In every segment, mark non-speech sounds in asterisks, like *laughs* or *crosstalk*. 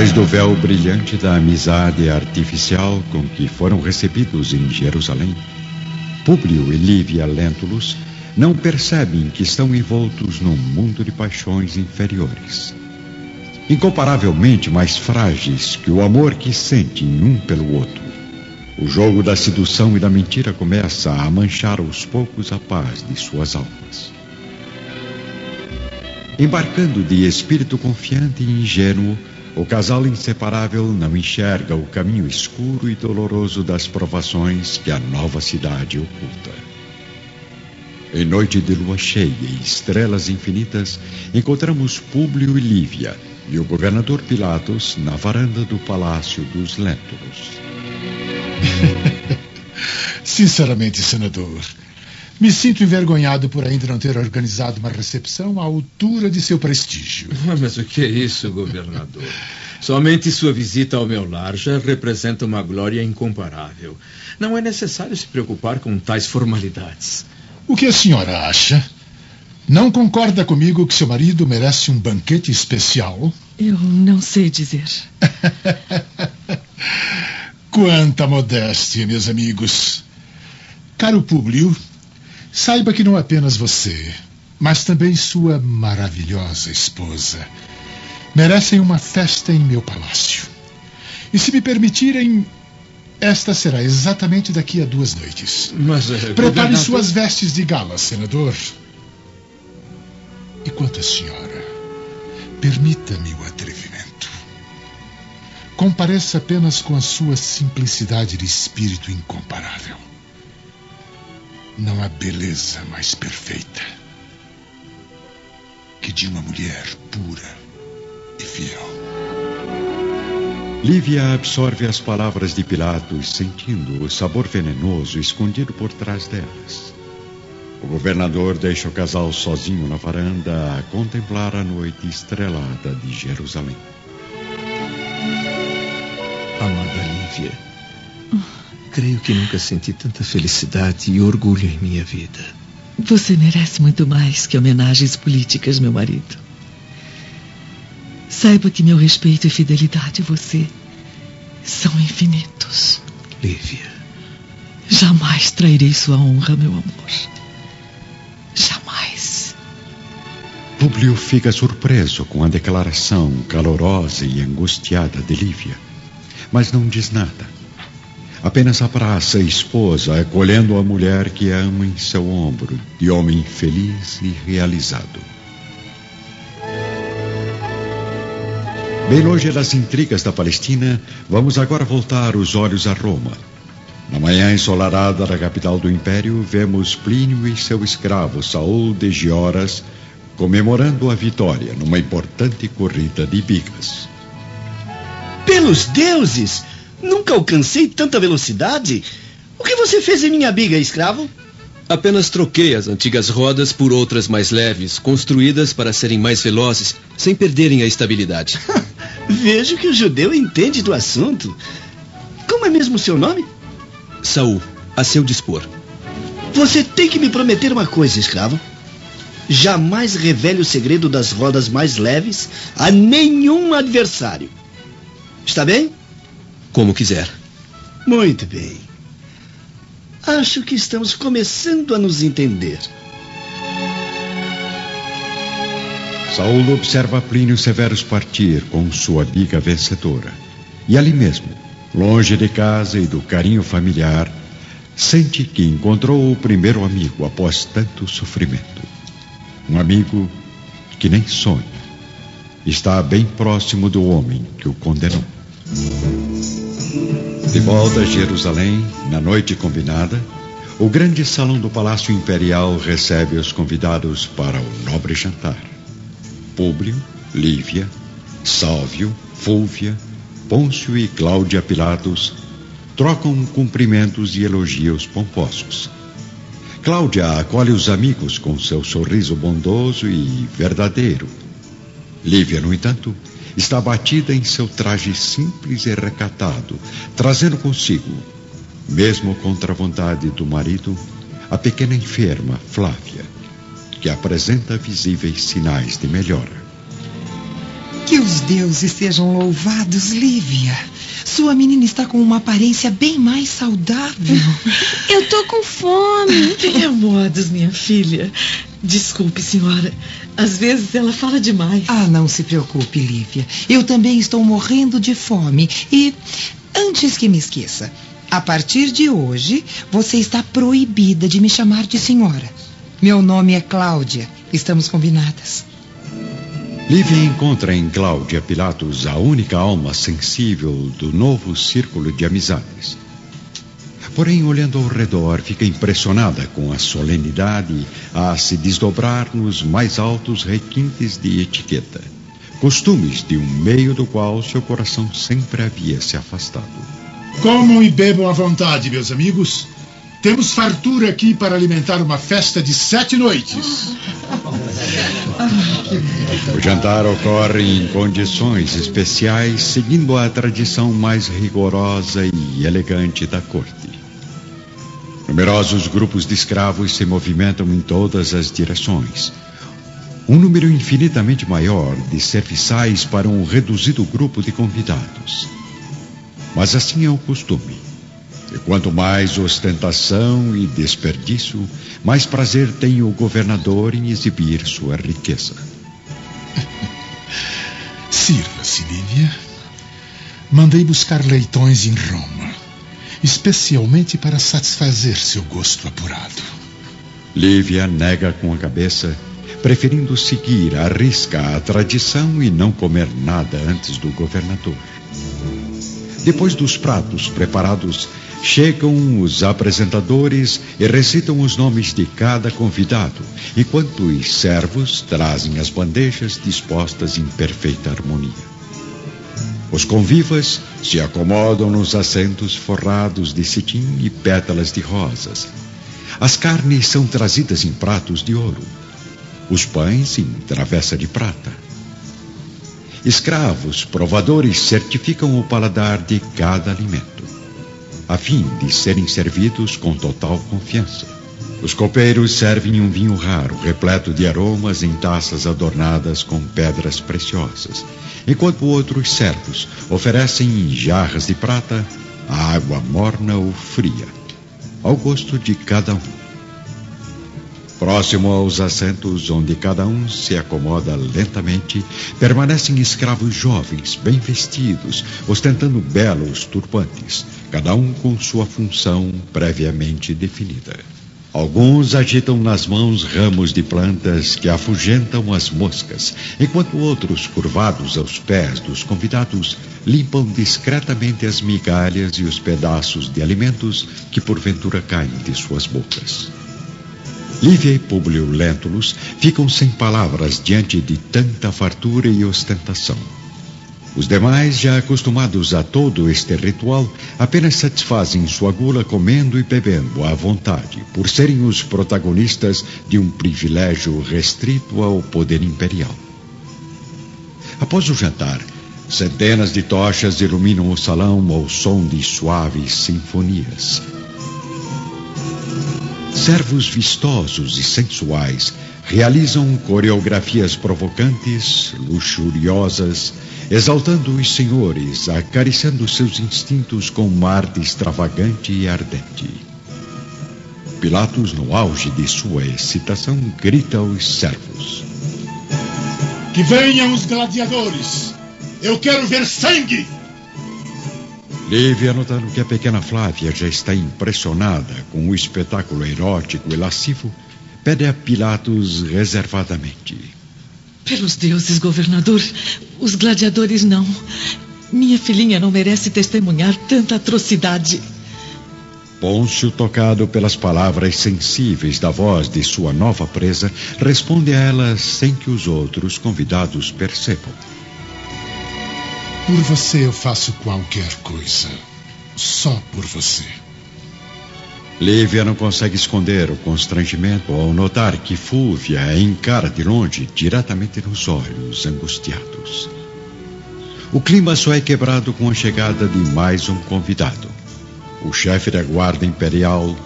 trás do véu brilhante da amizade artificial com que foram recebidos em Jerusalém, Públio e Lívia Lentulus não percebem que estão envoltos num mundo de paixões inferiores. Incomparavelmente mais frágeis que o amor que sentem um pelo outro. O jogo da sedução e da mentira começa a manchar aos poucos a paz de suas almas. Embarcando de espírito confiante e ingênuo, o casal inseparável não enxerga o caminho escuro e doloroso das provações que a nova cidade oculta. Em noite de lua cheia e estrelas infinitas, encontramos Públio e Lívia e o governador Pilatos na varanda do palácio dos Lentulus. *laughs* Sinceramente, senador, me sinto envergonhado por ainda não ter organizado uma recepção à altura de seu prestígio. *laughs* Mas o que é isso, governador? *laughs* Somente sua visita ao meu lar já representa uma glória incomparável. Não é necessário se preocupar com tais formalidades. O que a senhora acha? Não concorda comigo que seu marido merece um banquete especial? Eu não sei dizer. *laughs* Quanta modéstia, meus amigos. Caro Públio, saiba que não apenas você, mas também sua maravilhosa esposa merecem uma festa em meu palácio. E se me permitirem, esta será exatamente daqui a duas noites. Mas, é, Prepare governador... suas vestes de gala, senador. E quanto à senhora, permita-me o atrevimento. Compareça apenas com a sua simplicidade de espírito incomparável. Não há beleza mais perfeita que de uma mulher pura e fiel. Lívia absorve as palavras de Pilatos, sentindo o sabor venenoso escondido por trás delas. O governador deixa o casal sozinho na varanda a contemplar a noite estrelada de Jerusalém. Amada Lívia, creio que nunca senti tanta felicidade e orgulho em minha vida. Você merece muito mais que homenagens políticas, meu marido. Saiba que meu respeito e fidelidade a você são infinitos. Lívia, Jamais trairei sua honra, meu amor. Jamais. Públio fica surpreso com a declaração calorosa e angustiada de Lívia, mas não diz nada. Apenas abraça a esposa, acolhendo a mulher que ama em seu ombro, de homem feliz e realizado. Bem longe das intrigas da Palestina, vamos agora voltar os olhos a Roma. Na manhã ensolarada da capital do império, vemos Plínio e seu escravo Saul de Gioras comemorando a vitória numa importante corrida de bigas. Pelos deuses! Nunca alcancei tanta velocidade! O que você fez em minha biga, escravo? Apenas troquei as antigas rodas por outras mais leves, construídas para serem mais velozes, sem perderem a estabilidade. *laughs* Vejo que o judeu entende do assunto. Como é mesmo o seu nome? Saul, a seu dispor. Você tem que me prometer uma coisa, escravo. Jamais revele o segredo das rodas mais leves a nenhum adversário. Está bem? Como quiser. Muito bem. Acho que estamos começando a nos entender. Saul observa Plínio Severus partir com sua biga vencedora. E ali mesmo, longe de casa e do carinho familiar, sente que encontrou o primeiro amigo após tanto sofrimento. Um amigo que nem sonha. Está bem próximo do homem que o condenou. De volta a Jerusalém, na noite combinada, o grande salão do Palácio Imperial recebe os convidados para o nobre jantar. Públio, Lívia, Sálvio, Fúvia, Pôncio e Cláudia Pilatos trocam cumprimentos e elogios pomposos. Cláudia acolhe os amigos com seu sorriso bondoso e verdadeiro. Lívia, no entanto, está batida em seu traje simples e recatado, trazendo consigo, mesmo contra a vontade do marido, a pequena enferma Flávia, que apresenta visíveis sinais de melhora. Que os deuses sejam louvados, Lívia. Sua menina está com uma aparência bem mais saudável. *laughs* Eu tô com fome. Tenha modos, minha filha. Desculpe, senhora. Às vezes ela fala demais. Ah, não se preocupe, Lívia. Eu também estou morrendo de fome. E, antes que me esqueça, a partir de hoje, você está proibida de me chamar de senhora. Meu nome é Cláudia. Estamos combinadas. Lívia encontra em Cláudia Pilatos a única alma sensível do novo círculo de amizades. Porém, olhando ao redor, fica impressionada com a solenidade a se desdobrar nos mais altos requintes de etiqueta, costumes de um meio do qual seu coração sempre havia se afastado. Comam e bebam à vontade, meus amigos. Temos fartura aqui para alimentar uma festa de sete noites. O jantar ocorre em condições especiais, seguindo a tradição mais rigorosa e elegante da corte. Numerosos grupos de escravos se movimentam em todas as direções. Um número infinitamente maior de serviçais para um reduzido grupo de convidados. Mas assim é o costume. E quanto mais ostentação e desperdício, mais prazer tem o governador em exibir sua riqueza. *laughs* Sirva-se, Lívia. Mandei buscar leitões em Roma, especialmente para satisfazer seu gosto apurado. Lívia nega com a cabeça, preferindo seguir à risca a tradição e não comer nada antes do governador. Depois dos pratos preparados, Chegam os apresentadores e recitam os nomes de cada convidado, enquanto os servos trazem as bandejas dispostas em perfeita harmonia. Os convivas se acomodam nos assentos forrados de cetim e pétalas de rosas. As carnes são trazidas em pratos de ouro, os pães em travessa de prata. Escravos provadores certificam o paladar de cada alimento a fim de serem servidos com total confiança. Os copeiros servem um vinho raro, repleto de aromas em taças adornadas com pedras preciosas, enquanto outros servos oferecem em jarras de prata a água morna ou fria, ao gosto de cada um. Próximo aos assentos onde cada um se acomoda lentamente, permanecem escravos jovens, bem vestidos, ostentando belos turbantes, cada um com sua função previamente definida. Alguns agitam nas mãos ramos de plantas que afugentam as moscas, enquanto outros, curvados aos pés dos convidados, limpam discretamente as migalhas e os pedaços de alimentos que porventura caem de suas bocas. Lívia e Públio Lentulus ficam sem palavras diante de tanta fartura e ostentação. Os demais, já acostumados a todo este ritual, apenas satisfazem sua gula comendo e bebendo à vontade, por serem os protagonistas de um privilégio restrito ao poder imperial. Após o jantar, centenas de tochas iluminam o salão ao som de suaves sinfonias. Servos vistosos e sensuais realizam coreografias provocantes, luxuriosas, exaltando os senhores, acariciando seus instintos com uma arte extravagante e ardente. Pilatos, no auge de sua excitação, grita aos servos: Que venham os gladiadores! Eu quero ver sangue! Lívia, notando que a pequena Flávia já está impressionada com o espetáculo erótico e lascivo, pede a Pilatos reservadamente. Pelos deuses, governador, os gladiadores não. Minha filhinha não merece testemunhar tanta atrocidade. Pôncio, tocado pelas palavras sensíveis da voz de sua nova presa, responde a ela sem que os outros convidados percebam. Por você eu faço qualquer coisa. Só por você. Lívia não consegue esconder o constrangimento ao notar que Fúvia a encara de longe, diretamente nos olhos, angustiados. O clima só é quebrado com a chegada de mais um convidado. O chefe da Guarda Imperial,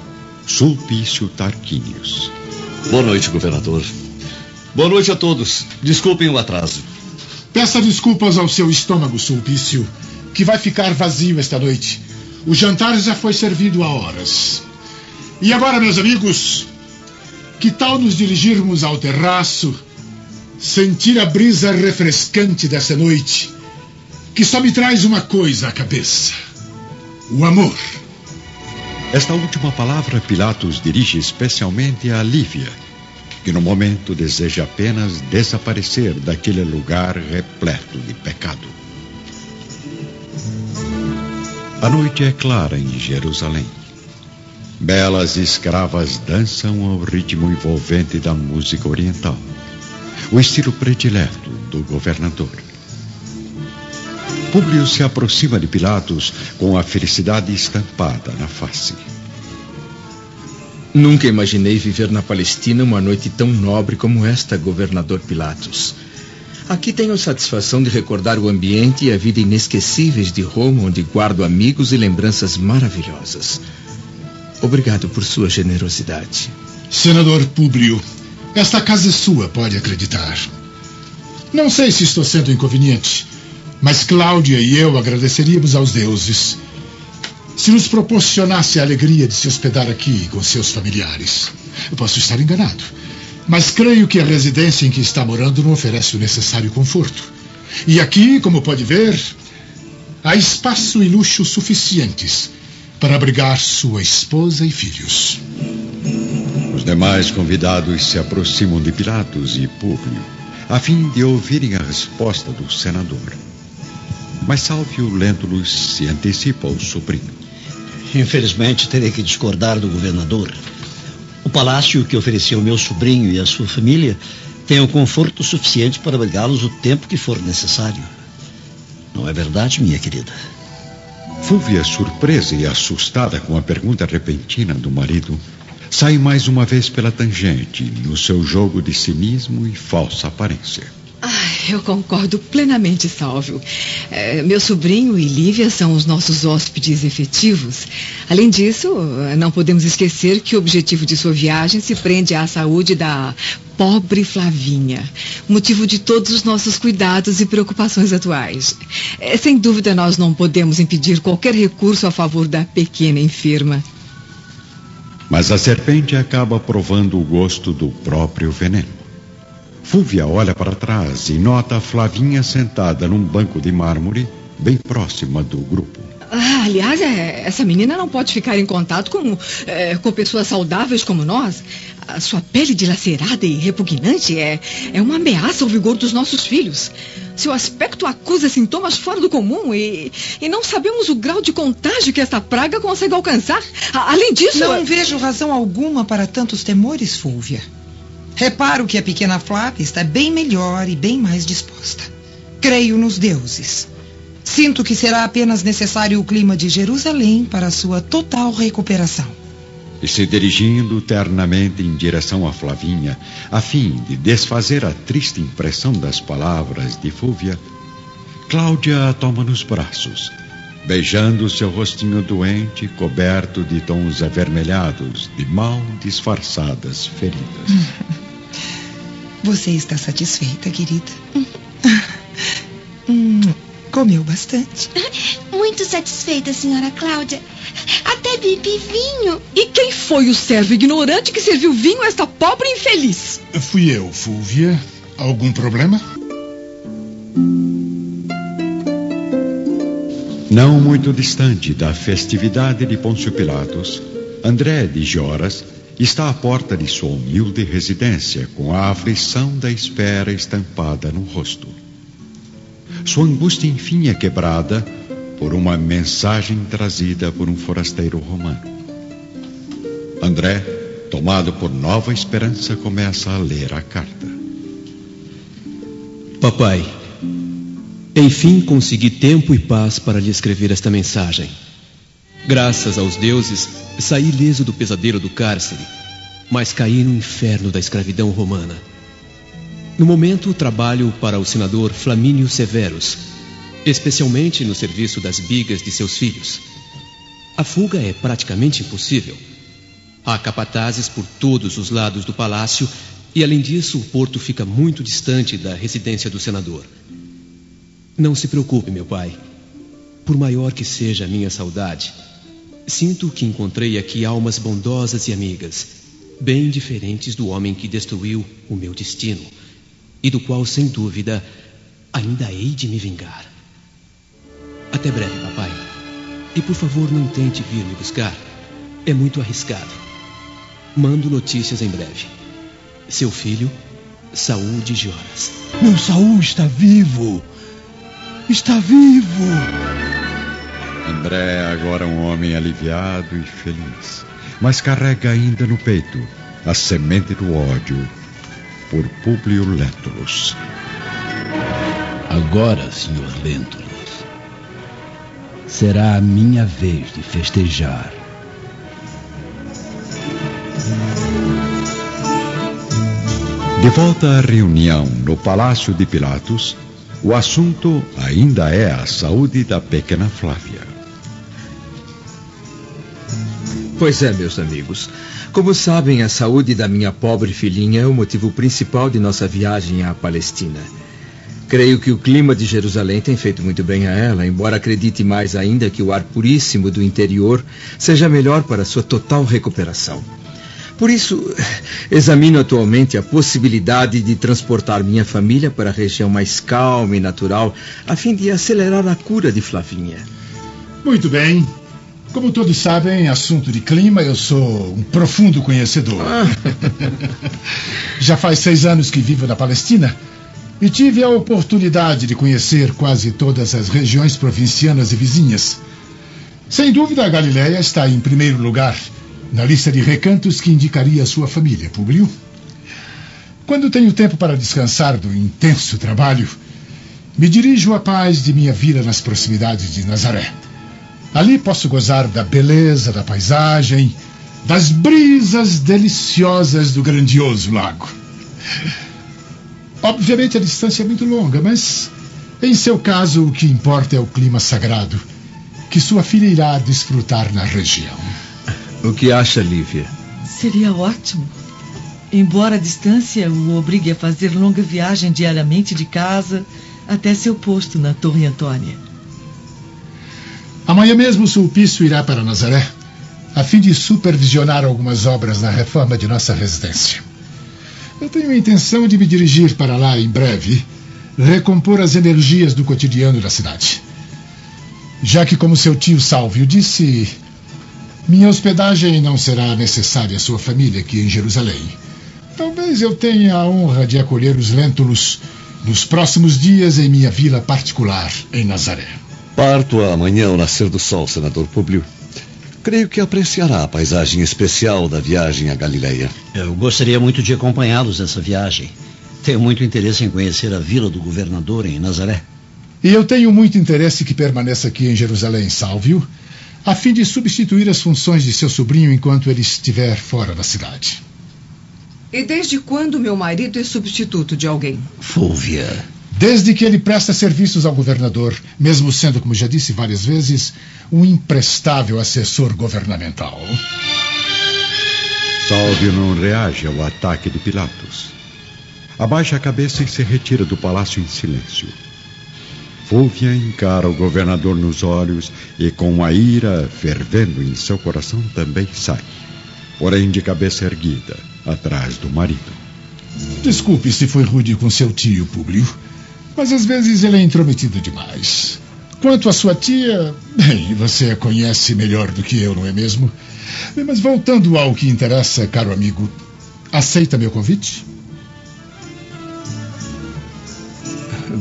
Sulpício Tarquinius. Boa noite, governador. Boa noite a todos. Desculpem o atraso. Peça desculpas ao seu estômago, Sulpício, que vai ficar vazio esta noite. O jantar já foi servido há horas. E agora, meus amigos, que tal nos dirigirmos ao terraço, sentir a brisa refrescante dessa noite, que só me traz uma coisa à cabeça: o amor. Esta última palavra Pilatos dirige especialmente a Lívia, que no momento deseja apenas desaparecer daquele lugar repleto de pecado. A noite é clara em Jerusalém. Belas escravas dançam ao ritmo envolvente da música oriental, o estilo predileto do governador. Públio se aproxima de Pilatos com a felicidade estampada na face. Nunca imaginei viver na Palestina uma noite tão nobre como esta, governador Pilatos. Aqui tenho a satisfação de recordar o ambiente e a vida inesquecíveis de Roma, onde guardo amigos e lembranças maravilhosas. Obrigado por sua generosidade. Senador Públio, esta casa é sua, pode acreditar. Não sei se estou sendo inconveniente, mas Cláudia e eu agradeceríamos aos deuses se nos proporcionasse a alegria de se hospedar aqui com seus familiares. Eu posso estar enganado, mas creio que a residência em que está morando não oferece o necessário conforto. E aqui, como pode ver, há espaço e luxo suficientes para abrigar sua esposa e filhos. Os demais convidados se aproximam de Pilatos e Públio, a fim de ouvirem a resposta do senador. Mas Salvio Lentulus se antecipa ao sobrinho. Infelizmente, terei que discordar do governador. O palácio que ofereceu meu sobrinho e a sua família tem o conforto suficiente para abrigá-los o tempo que for necessário. Não é verdade, minha querida? Fúvia, surpresa e assustada com a pergunta repentina do marido, sai mais uma vez pela tangente no seu jogo de cinismo e falsa aparência. Eu concordo plenamente, Salvio. É, meu sobrinho e Lívia são os nossos hóspedes efetivos. Além disso, não podemos esquecer que o objetivo de sua viagem se prende à saúde da pobre Flavinha, motivo de todos os nossos cuidados e preocupações atuais. É, sem dúvida, nós não podemos impedir qualquer recurso a favor da pequena enferma. Mas a serpente acaba provando o gosto do próprio veneno. Fúvia olha para trás e nota Flavinha sentada num banco de mármore, bem próxima do grupo. Ah, aliás, é, essa menina não pode ficar em contato com, é, com pessoas saudáveis como nós. A sua pele dilacerada e repugnante é, é uma ameaça ao vigor dos nossos filhos. Seu aspecto acusa sintomas fora do comum e, e não sabemos o grau de contágio que esta praga consegue alcançar. A, além disso. Não é... vejo razão alguma para tantos temores, Fúvia. Reparo que a pequena Flávia está bem melhor e bem mais disposta. Creio nos deuses. Sinto que será apenas necessário o clima de Jerusalém para sua total recuperação. E se dirigindo ternamente em direção a Flavinha, a fim de desfazer a triste impressão das palavras de Fúvia, Cláudia a toma nos braços, beijando seu rostinho doente, coberto de tons avermelhados de mal disfarçadas feridas. *laughs* Você está satisfeita, querida? hum, *laughs* comeu bastante. *laughs* Muito satisfeita, senhora Cláudia. Até bebi vinho. E quem foi o servo ignorante que serviu vinho a esta pobre infeliz? Fui eu, Fúvia. Algum problema? Não muito distante da festividade de Pôncio Pilatos, André de Joras está à porta de sua humilde residência com a aflição da espera estampada no rosto. Sua angústia, enfim, é quebrada por uma mensagem trazida por um forasteiro romano. André, tomado por nova esperança, começa a ler a carta. Papai, enfim consegui tempo e paz para lhe escrever esta mensagem. Graças aos deuses, saí leso do pesadelo do cárcere, mas caí no inferno da escravidão romana. No momento, trabalho para o senador Flamínio Severus, especialmente no serviço das bigas de seus filhos. A fuga é praticamente impossível. Há capatazes por todos os lados do palácio e, além disso, o porto fica muito distante da residência do senador. Não se preocupe, meu pai. Por maior que seja a minha saudade, sinto que encontrei aqui almas bondosas e amigas, bem diferentes do homem que destruiu o meu destino e do qual, sem dúvida, ainda hei de me vingar. Até breve, papai. E por favor, não tente vir me buscar. É muito arriscado. Mando notícias em breve. Seu filho, Saúl de Jonas. Meu Saúl está vivo! Está vivo! André é agora um homem aliviado e feliz, mas carrega ainda no peito a semente do ódio por Públio Lentulus. Agora, Sr. Lentulus, será a minha vez de festejar. De volta à reunião no Palácio de Pilatos, o assunto ainda é a saúde da pequena Flávia. Pois é, meus amigos. Como sabem, a saúde da minha pobre filhinha é o motivo principal de nossa viagem à Palestina. Creio que o clima de Jerusalém tem feito muito bem a ela, embora acredite mais ainda que o ar puríssimo do interior seja melhor para sua total recuperação. Por isso, examino atualmente a possibilidade de transportar minha família para a região mais calma e natural, a fim de acelerar a cura de Flavinha. Muito bem. Como todos sabem, assunto de clima, eu sou um profundo conhecedor. Ah. *laughs* Já faz seis anos que vivo na Palestina e tive a oportunidade de conhecer quase todas as regiões provincianas e vizinhas. Sem dúvida, a Galileia está em primeiro lugar na lista de recantos que indicaria a sua família, Publio. Quando tenho tempo para descansar do intenso trabalho, me dirijo à paz de minha vila nas proximidades de Nazaré. Ali posso gozar da beleza da paisagem, das brisas deliciosas do grandioso lago. Obviamente a distância é muito longa, mas em seu caso o que importa é o clima sagrado que sua filha irá desfrutar na região. O que acha, Lívia? Seria ótimo. Embora a distância o obrigue a fazer longa viagem diariamente de casa até seu posto na Torre Antônia. Amanhã mesmo Sulpício irá para Nazaré, a fim de supervisionar algumas obras na reforma de nossa residência. Eu tenho a intenção de me dirigir para lá em breve, recompor as energias do cotidiano da cidade. Já que, como seu tio Salvio disse, minha hospedagem não será necessária à sua família aqui em Jerusalém. Talvez eu tenha a honra de acolher os Lentulus nos próximos dias em minha vila particular, em Nazaré. Parto amanhã ao nascer do sol, senador Públio. Creio que apreciará a paisagem especial da viagem à Galileia. Eu gostaria muito de acompanhá-los nessa viagem. Tenho muito interesse em conhecer a vila do governador em Nazaré. E eu tenho muito interesse que permaneça aqui em Jerusalém, Salvio, a fim de substituir as funções de seu sobrinho enquanto ele estiver fora da cidade. E desde quando meu marido é substituto de alguém? Fúvia. Desde que ele presta serviços ao governador, mesmo sendo, como já disse várias vezes, um imprestável assessor governamental. Salvio não reage ao ataque de Pilatos. Abaixa a cabeça e se retira do palácio em silêncio. Fúvia encara o governador nos olhos e, com a ira fervendo em seu coração, também sai. Porém, de cabeça erguida, atrás do marido. Desculpe se foi rude com seu tio, Públio, mas às vezes ele é intrometido demais. Quanto à sua tia, bem, você a conhece melhor do que eu, não é mesmo? Mas voltando ao que interessa, caro amigo, aceita meu convite?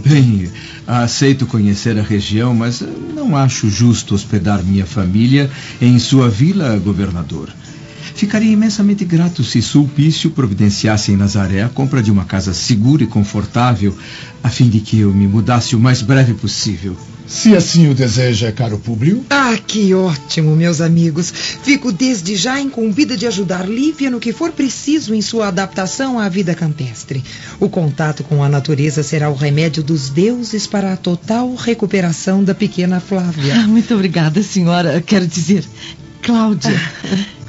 Bem, aceito conhecer a região, mas não acho justo hospedar minha família em sua vila, governador. Ficaria imensamente grato se Sulpício providenciasse em Nazaré a compra de uma casa segura e confortável, a fim de que eu me mudasse o mais breve possível. Se assim o deseja, caro Públio. Ah, que ótimo, meus amigos. Fico desde já incumbida de ajudar Lívia no que for preciso em sua adaptação à vida campestre. O contato com a natureza será o remédio dos deuses para a total recuperação da pequena Flávia. Ah, muito obrigada, senhora. Quero dizer, Cláudia. *laughs*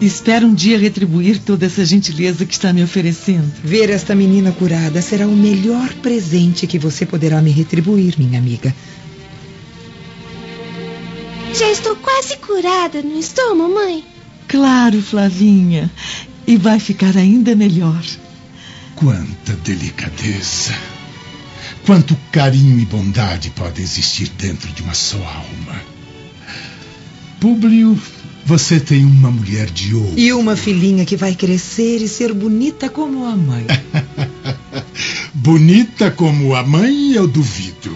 Espero um dia retribuir toda essa gentileza que está me oferecendo. Ver esta menina curada será o melhor presente que você poderá me retribuir, minha amiga. Já estou quase curada, não estou, mamãe? Claro, Flavinha. E vai ficar ainda melhor. Quanta delicadeza. Quanto carinho e bondade pode existir dentro de uma só alma. Públio, você tem uma mulher de ouro. E uma filhinha que vai crescer e ser bonita como a mãe. *laughs* bonita como a mãe, eu duvido.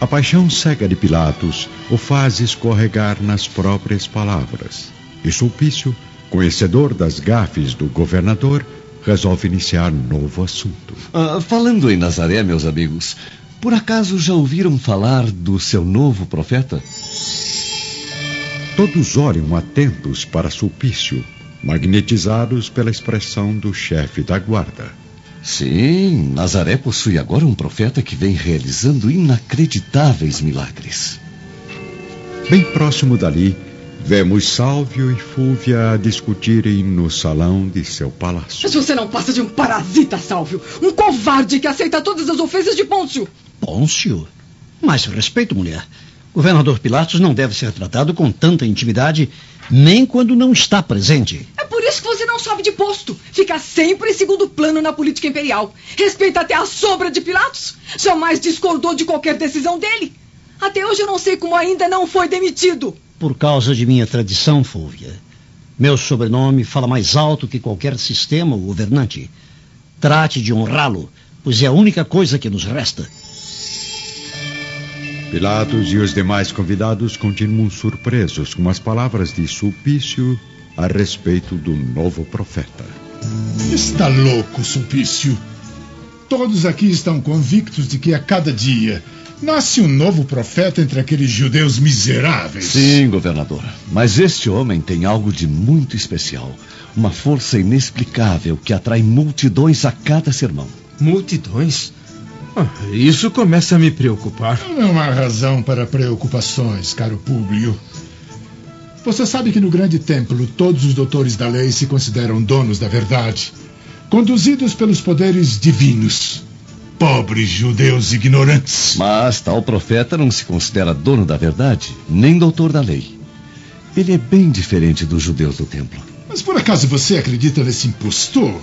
A paixão cega de Pilatos o faz escorregar nas próprias palavras. E Sulpício, conhecedor das gafes do governador, resolve iniciar novo assunto. Ah, falando em Nazaré, meus amigos, por acaso já ouviram falar do seu novo profeta? Todos olham atentos para Sulpício, magnetizados pela expressão do chefe da guarda. Sim, Nazaré possui agora um profeta que vem realizando inacreditáveis milagres. Bem próximo dali, Vemos Sálvio e Fúvia discutirem no salão de seu palácio. Mas você não passa de um parasita, Sálvio. Um covarde que aceita todas as ofensas de Pôncio. Pôncio? Mais respeito, mulher. Governador Pilatos não deve ser tratado com tanta intimidade, nem quando não está presente. É por isso que você não sobe de posto. Fica sempre em segundo plano na política imperial. Respeita até a sombra de Pilatos. Jamais discordou de qualquer decisão dele. Até hoje eu não sei como ainda não foi demitido por causa de minha tradição, Fúvia. Meu sobrenome fala mais alto que qualquer sistema ou governante. Trate de honrá-lo, pois é a única coisa que nos resta. Pilatos e os demais convidados continuam surpresos com as palavras de Sulpício a respeito do novo profeta. Está louco, Sulpício. Todos aqui estão convictos de que a cada dia Nasce um novo profeta entre aqueles judeus miseráveis. Sim, governador. Mas este homem tem algo de muito especial. Uma força inexplicável que atrai multidões a cada sermão. Multidões? Ah, isso começa a me preocupar. Não há razão para preocupações, caro Públio. Você sabe que no grande templo todos os doutores da lei se consideram donos da verdade, conduzidos pelos poderes divinos. Pobres judeus ignorantes. Mas tal profeta não se considera dono da verdade, nem doutor da lei. Ele é bem diferente dos judeus do templo. Mas por acaso você acredita nesse impostor?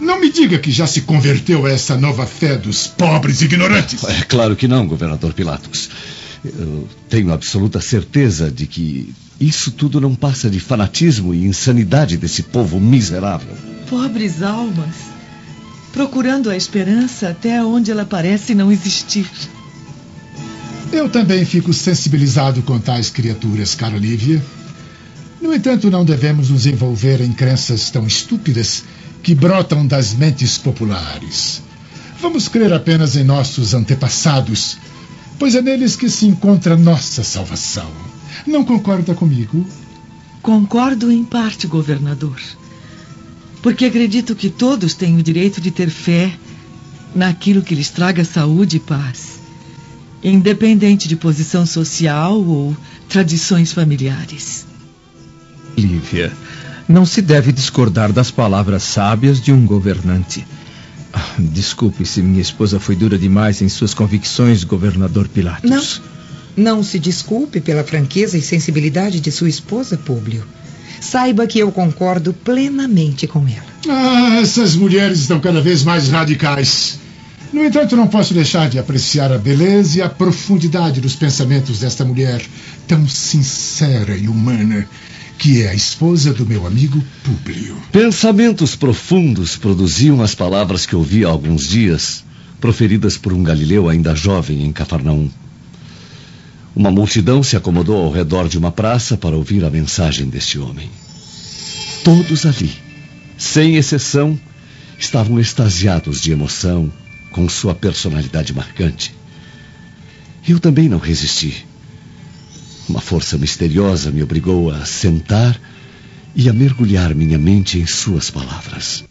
Não me diga que já se converteu a essa nova fé dos pobres ignorantes. É claro que não, governador Pilatos. Eu tenho absoluta certeza de que isso tudo não passa de fanatismo e insanidade desse povo miserável. Pobres almas procurando a esperança até onde ela parece não existir. Eu também fico sensibilizado com tais criaturas, cara Lívia. No entanto, não devemos nos envolver em crenças tão estúpidas que brotam das mentes populares. Vamos crer apenas em nossos antepassados, pois é neles que se encontra nossa salvação. Não concorda comigo? Concordo em parte, governador porque acredito que todos têm o direito de ter fé naquilo que lhes traga saúde e paz, independente de posição social ou tradições familiares. Lívia, não se deve discordar das palavras sábias de um governante. Ah, desculpe se minha esposa foi dura demais em suas convicções, governador Pilatos. Não, não se desculpe pela franqueza e sensibilidade de sua esposa, Públio saiba que eu concordo plenamente com ela. Ah, essas mulheres estão cada vez mais radicais. No entanto, não posso deixar de apreciar a beleza e a profundidade dos pensamentos desta mulher, tão sincera e humana, que é a esposa do meu amigo Públio. Pensamentos profundos produziam as palavras que ouvi há alguns dias, proferidas por um galileu ainda jovem em Cafarnaum. Uma multidão se acomodou ao redor de uma praça para ouvir a mensagem deste homem. Todos ali, sem exceção, estavam extasiados de emoção com sua personalidade marcante. Eu também não resisti. Uma força misteriosa me obrigou a sentar e a mergulhar minha mente em suas palavras.